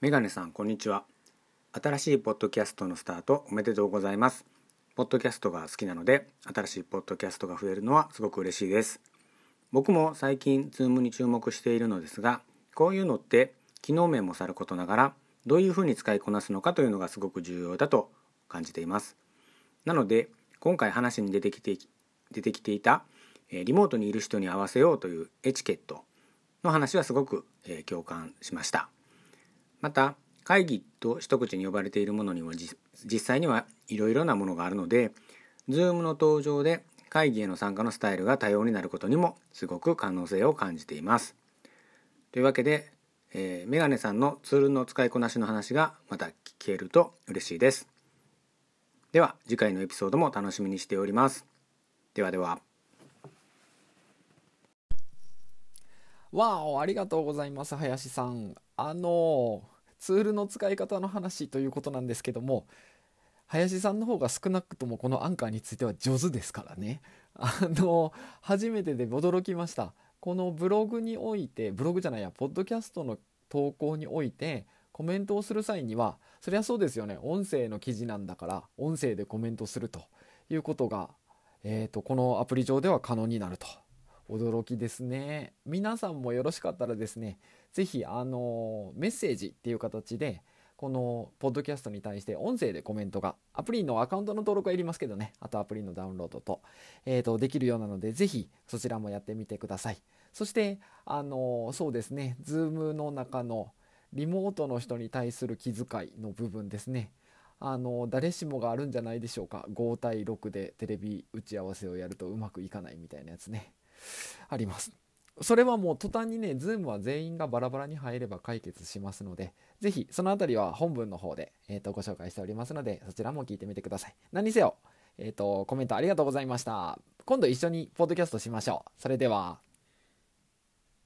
メガネさんこんにちは。新しいポッドキャストのスタートおめでとうございます。ポッドキャストが好きなので新しいポッドキャストが増えるのはすごく嬉しいです。僕も最近 Zoom に注目しているのですがこういうのって機能面もさることながらどういうふうに使いこなすのかというのがすごく重要だと感じています。なので今回話に出てきて出てきていたリモートにいる人に合わせようというエチケットの話はすごく共感しました。また会議と一口に呼ばれているものにも実際にはいろいろなものがあるので Zoom の登場で会議への参加のスタイルが多様になることにもすごく可能性を感じています。というわけで、えー、メガネさんのツールの使いこなしの話がまた聞けると嬉しいです。では次回のエピソードも楽しみにしております。ではでは。わおありがとうございます林さん。あのツールの使い方の話ということなんですけども林さんの方が少なくともこのアンカーについては上手ですからね。あの初めてで驚きました。このブログにおいてブログじゃないやポッドキャストの投稿においてコメントをする際にはそりゃそうですよね。音声の記事なんだから音声でコメントするということが、えー、とこのアプリ上では可能になると。驚きですね。皆さんもよろしかったらですね是非あのメッセージっていう形でこのポッドキャストに対して音声でコメントがアプリのアカウントの登録はいりますけどねあとアプリのダウンロードと,、えー、とできるようなので是非そちらもやってみてください。そしてあのそうですね Zoom の中のリモートの人に対する気遣いの部分ですね。あの誰しもがあるんじゃないでしょうか。5対6でテレビ打ち合わせをやるとうまくいかないみたいなやつね。ありますそれはもう途端にね、Zoom は全員がバラバラに入れば解決しますので、ぜひそのあたりは本文の方で、えー、とご紹介しておりますので、そちらも聞いてみてください。何せよ、えーと、コメントありがとうございました。今度一緒にポッドキャストしましょう。それでは。